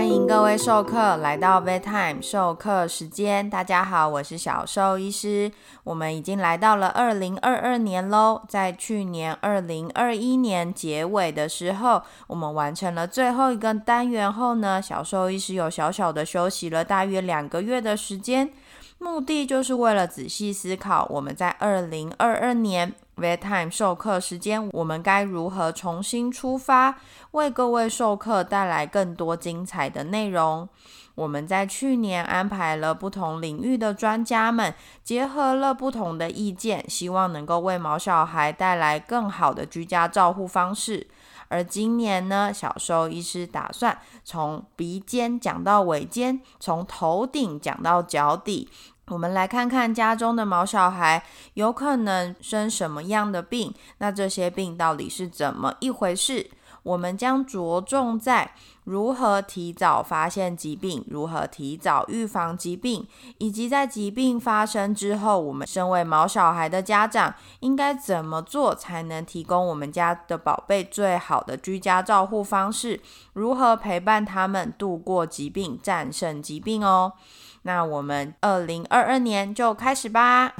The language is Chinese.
欢迎各位授课来到 Vet Time 授课时间。大家好，我是小兽医师。我们已经来到了二零二二年喽。在去年二零二一年结尾的时候，我们完成了最后一个单元后呢，小兽医师有小小的休息了大约两个月的时间。目的就是为了仔细思考，我们在二零二二年 Vet Time 授课时间，我们该如何重新出发，为各位授课带来更多精彩的内容。我们在去年安排了不同领域的专家们，结合了不同的意见，希望能够为毛小孩带来更好的居家照护方式。而今年呢，小兽医师打算从鼻尖讲到尾尖，从头顶讲到脚底。我们来看看家中的毛小孩有可能生什么样的病，那这些病到底是怎么一回事？我们将着重在如何提早发现疾病，如何提早预防疾病，以及在疾病发生之后，我们身为毛小孩的家长应该怎么做，才能提供我们家的宝贝最好的居家照护方式？如何陪伴他们度过疾病，战胜疾病哦？那我们二零二二年就开始吧。